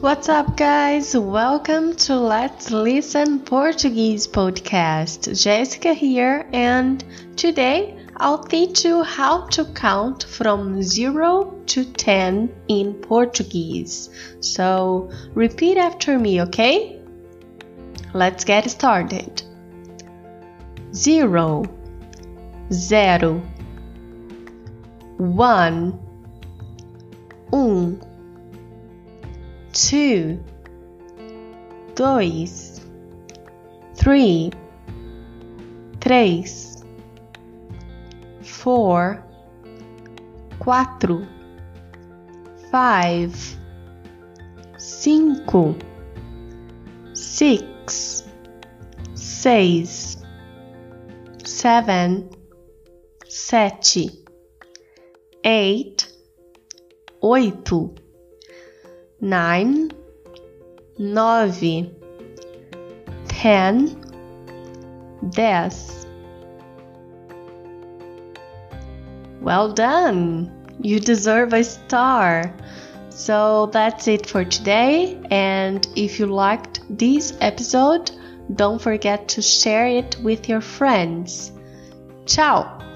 What's up, guys? Welcome to Let's Listen Portuguese podcast. Jessica here, and today I'll teach you how to count from 0 to 10 in Portuguese. So, repeat after me, okay? Let's get started. 0 Zero 1 Um two, dois, three, três, four, quatro, five, cinco, six, seis, seven, sete, eight, oito nine, nove, ten, dez. Well done! You deserve a star! So that's it for today. And if you liked this episode, don't forget to share it with your friends. Ciao!